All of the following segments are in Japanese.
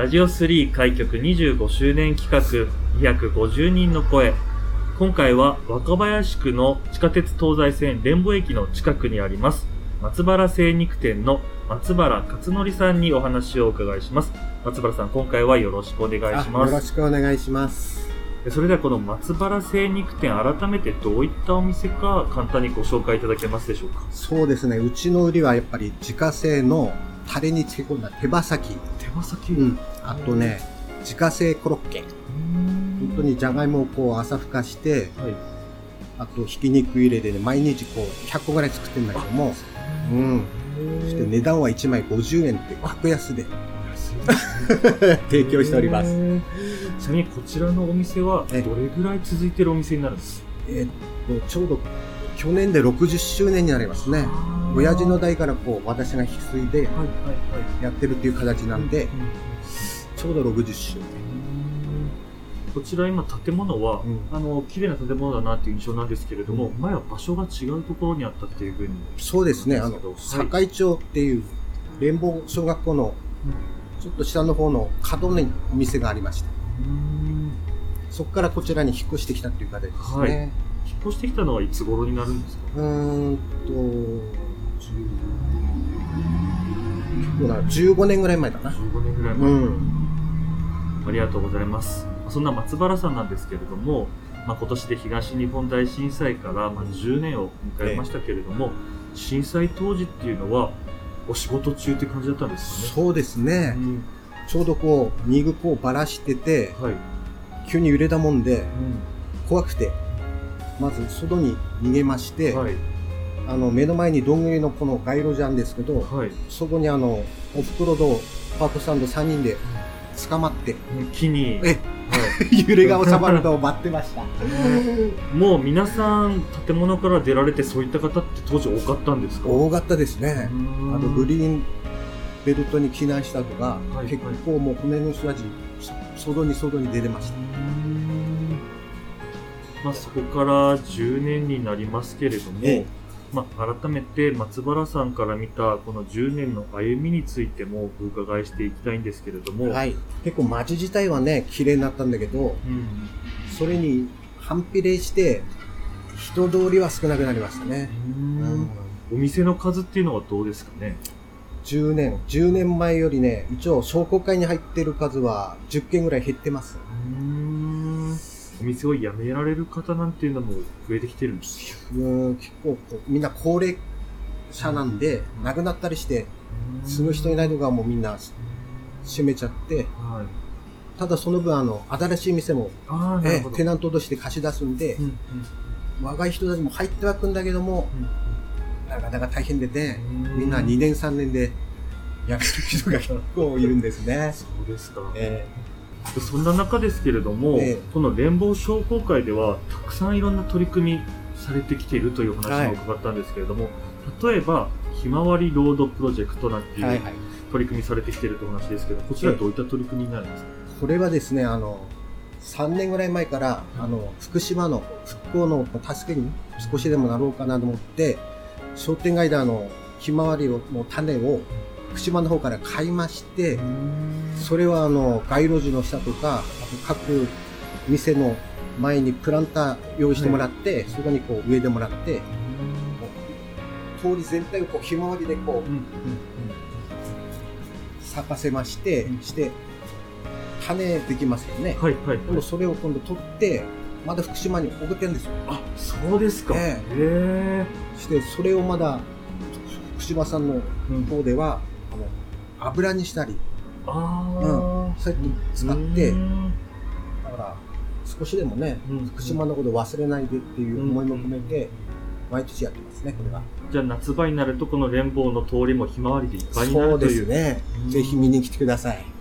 ラジオ3開局25周年企画250人の声。今回は若林区の地下鉄東西線連母駅の近くにあります松原精肉店の松原勝則さんにお話をお伺いします。松原さん、今回はよろしくお願いします。よろしくお願いします。それではこの松原精肉店、改めてどういったお店か簡単にご紹介いただけますでしょうか？そうですね、うちの売りはやっぱり自家製のタレに漬け込んだ手羽先。手羽先うん。あとね、自家製コロッケ。本当にじゃがいもをこう朝ふかして、はい。あとひき肉入れでね、毎日こう100個ぐらい作ってるんだけども、うん。そして値段は1枚50円って格安で 提供しております。ちなみにこちらのお店はどえれぐらい続いてるお店になるんです？かえーっと、ちょうど去年で60周年になりますね。親父の代からこう私が引き継いで。やってるっていう形なんで、ちょうど60周。年。こちら今建物は、うん。あの綺麗な建物だなっていう印象なんですけれども、前は場所が違うところにあったっていうふうにそうですね、あの、はい。堺町っていう連邦小学校のちょっと下の方の角にお店がありまして、そこからこちらに引っ越してきたっていう形ですね。はい。引っ越してきたのはいつ頃になるんですか？うーんと、10どうだろう15年ぐらい前だな。15年ぐらいう前、ん。ありがとうございます。そんな松原さんなんですけれども、まあ、今年で東日本大震災からまあ10年を迎えましたけれども、震災当時っていうのはお仕事中って感じだったんですよね。そうですね。うん。ちょうどこう、荷具こうばらしてて、はい、急に揺れたもんで、う怖くて、まず外に逃げまして、ん、はいあの、目の前にどんぐりのこの街路樹あるんですけど、はい。そこにあの、おふくろとパートさんと3人で捕まって、木に、え、は 揺れが収まるのを待ってました。い、もう皆さん建物から出られてそういった方って当時多かったんですか？大型ですね。ああの、グリーンベルトに避難したとか、はい結構もう骨の人たち、そ外に外に出てました。まあ、そこから10年になりますけれども、ええまあ、改めて松原さんから見たこの10年の歩みについてもお伺いしていきたいんですけれども、はい。結構街自体はね、綺麗になったんだけど、うんそれに反比例して、人通りは少なくなりましたね。うんお店の数っていうのはどうですかね？10年、10年前よりね、一応商工会に入ってる数は10件ぐらい減ってます。お店を辞められる方なんていうのも増えてきてるんですよ。うん、結構こうみんな高齢者なんで、亡くなったりして、住む人いないのがもうみんな閉めちゃって、はい。ただその分あの、新しい店も。えテナントとして貸し出すんでう、ん若い人たちも入ってはくんだけども、うんなかなか大変でね、うんみんな2年3年で辞める人が結構いるんですね。そうですか。えそんな中ですけれども、ええ。この連邦商工会ではたくさんいろんな取り組みされてきているというお話を伺ったんですけれども、例えばひまわりロードプロジェクトなんていうえはいはい。取り組みされてきているというお話ですけどこちらはどういった取り組みになるんですか、これはですね、あの、3年ぐらい前から、あの、福島の復興の助けに少しでもなろうかなと思って、商店街であの、ひまわりの種を福島の方から買いまして、それはあの、街路樹の下とか、あと各店の前にプランター用意してもらって、そこにこう植えてもらって、通り全体をこうひまわりでこう咲かせまして、うん。して、種できますよね。はいはい今度それを今度取って、まだ福島に送ってるんですよ。あそうですか、えへえ。して、それをまだ、福島さんのうん方では、油にしたり、ああ、そうやって使ってうんだから、少しでもね、うん福島のこと忘れないでっていう思いも込めて、毎年やってますね、これは。じゃあ夏場になるとこの連峰の通りもひまわりでいっぱいになそうでるという。すねうん。ぜひ見に来てください。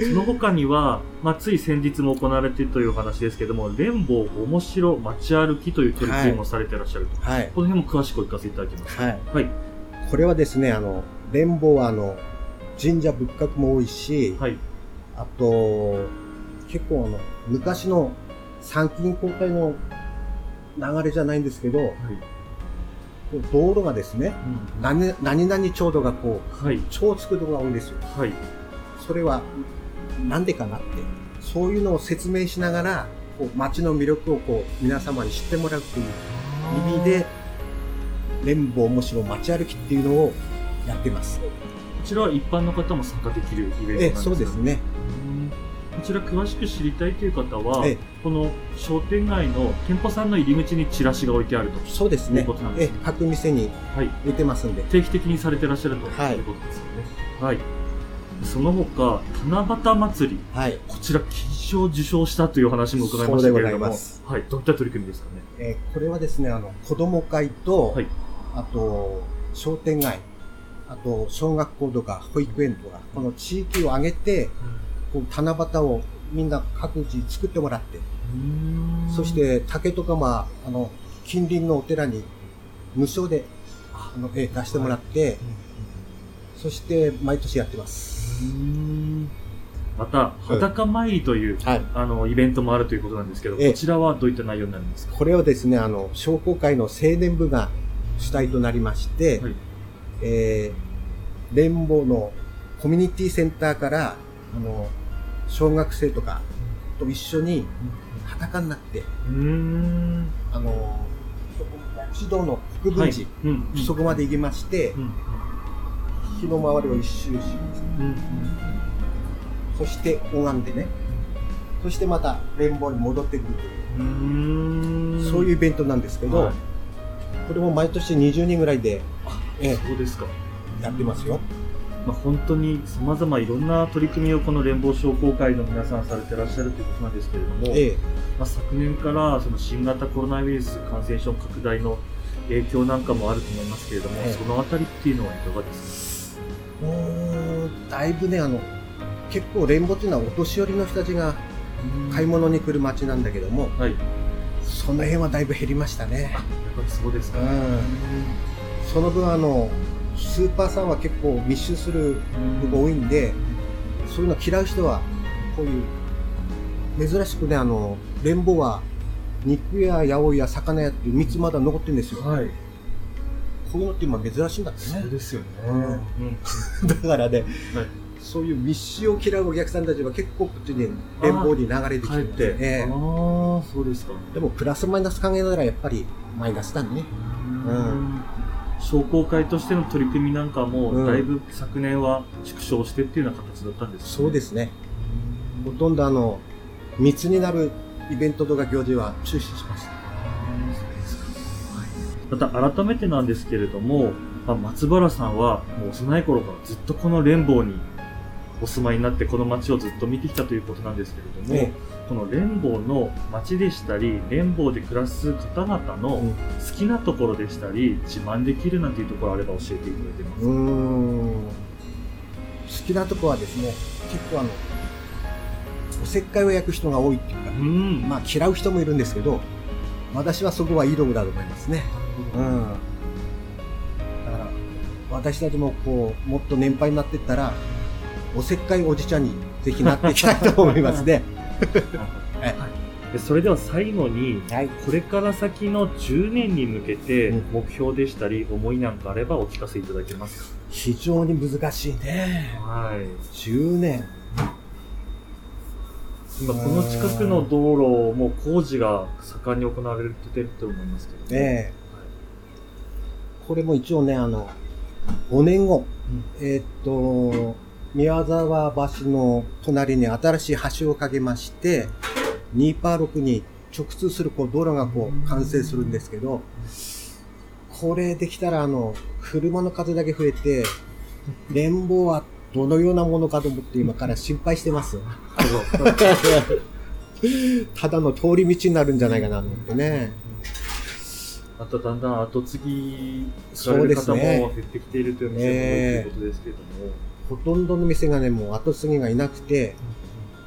その他には、まあ、つい先日も行われているというお話ですけども、連峰面白街歩きという取り組みもされていらっしゃると。はい。この辺も詳しくお聞かせいただきます。はい。はい。これはですね、あの、連峰はあの、神社仏閣も多いし、はい。あと、結構あの、昔の参勤交代の流れじゃないんですけど、はい。道路がですね、うん何何々町道がこう、はい。超つくところが多いんですよ。はい。それは、なんでかなって、そういうのを説明しながら、こう街の魅力をこう、皆様に知ってもらうという意味で、連峰面白街歩きっていうのをやってます。こちらは一般の方も参加できるイベントなんですええ、かそうですね。うんこちら詳しく知りたいという方は、ええこの商店街の店舗さんの入り口にチラシが置いてあると。そうですねということなん。ですねええ、各店にはい。出てますんで。定期的にされてらっしゃるとはいいうことですよね。はい。その他、七夕祭り。はい。こちら、金賞受賞したという話も伺いましたけれども。ますはい。どういった取り組みですかね。えーこれはですね、あの、子供会と、はいあと、商店街、あと、小学校とか保育園とか、この地域を挙げて、こう、七夕をみんな各自作ってもらって、そし、て竹とかまあ、あの、近隣のお寺に無償で、あの、えー出してもらって、そして毎年やってます。また、裸参りという、はい。あの、イベントもあるということなんですけど、ええ。こちらはどういった内容になるんですか？これはですね、あの、商工会の青年部が主体となりまして、はいえー、連邦のコミュニティセンターから、あの、小学生とかと一緒に裸になって。あの、指導の副分寺、うん。うん。そこまで行きましてう、ん。日の周りを一周します。うん。そして、拝んでね、そしてまた連邦に戻ってくるという。そういうイベントなんですけど、はい。これも毎年20人ぐらいで、えそうですか。えやってますよ。まあ、本当に様々いろんな取り組みをこの連邦商工会の皆さんされてらっしゃるということなんですけれども、ええまあ、昨年からその新型コロナウイルス感染症拡大の影響なんかもあると思いますけれども、ええそのあたりっていうのはいかがですうーんだいぶね、あの、結構連邦っていうのはお年寄りの人たちがか買い物に来る街なんだけども、はい。やっその辺はだいぶ減りましたね。ぱりそうですか。うん。その分あの、スーパーさんは結構密集するのが多いんで、そういうの嫌う人は、こういう、珍しくね、あの、連邦は、肉や八百屋、魚屋っていう3つまだ残ってるんですよ。はい。こういうのって今珍しいんだってね。ですよね。うんうん だからね、はいそういう密集を嫌うお客さんたちは結構こっちに連邦に流れてきてて。ええああ、そうですか。でもプラスマイナス考えならやっぱりマイナスだね。うん商工会としての取り組みなんかも、うんだいぶ昨年は縮小してっていうような形だったんですねそうですね。ほとんどあの、密になるイベントとか行事は中止しました。また改めてなんですけれども、まあ、松原さんはもう幼い頃からずっとこの連邦にお住まいになってこの街をずっと見てきたということなんですけれども、えこの連邦の街でしたり連邦で暮らす方々のうん好きなところでしたり自慢できるなんていうところあれば教えていただけます。好きなとこはですね、結構あの、おせっかいを焼く人が多いっていうか、うんまあ嫌う人もいるんですけど、私はそこはいいとこだと思いますね。うん。だから、私たちもこう、もっと年配になっていったら、おせっかいおじちゃんにぜひなっていきたいと思いますね。でそれでは最後にはい。これから先の10年に向けてうん。目標でしたり思いなんかあればお聞かせいただけます非常に難しいね。かはい。10年。今この近くの道路も工事が盛んに行われてると思いますけどえ。えこれも一応ね、あの、5年後、えーっと、宮沢橋の隣に新しい橋を架けまして、2パー6に直通するこう道路がこう完成するんですけど、これできたらあの、車の数だけ増えて、連邦はどのようなものかと思って今から心配してます。ただの通り道になるんじゃないかなと思ってね。まただんだん後継ぎさそうでれる方も減ってきているという店も多いということですけれども、ほとんどの店がね、もう後継ぎがいなくて、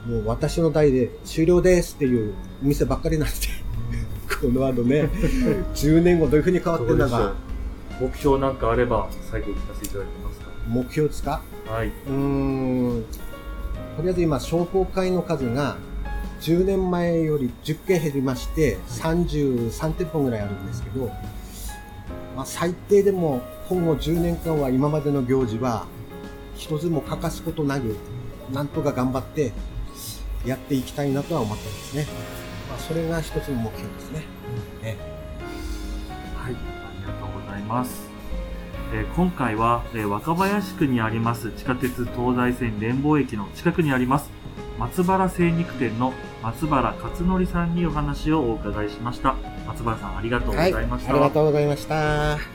もう私の代で終了ですっていう店ばっかりになって、この後ね、10年後どういう風に変わってんだか。う、目標なんかあれば最後聞かせていただけますか？目標ですか？はい。うーん、とりあえず今、商工会の数が10年前より10件減りまして、33店舗ぐらいあるんですけど、まあ、最低でも今後10年間は今までの行事は一つも欠かすことなく、なんとか頑張ってやっていきたいなとは思ってますね。まあ、それが一つの目標ですね。えはい、ありがとうございます。えー今回は、えー若林区にあります地下鉄東西線連邦駅の近くにあります松原精肉店の松原勝則さんにお話をお伺いしました。松原さんありがとうござはい、いました。ありがとうございました。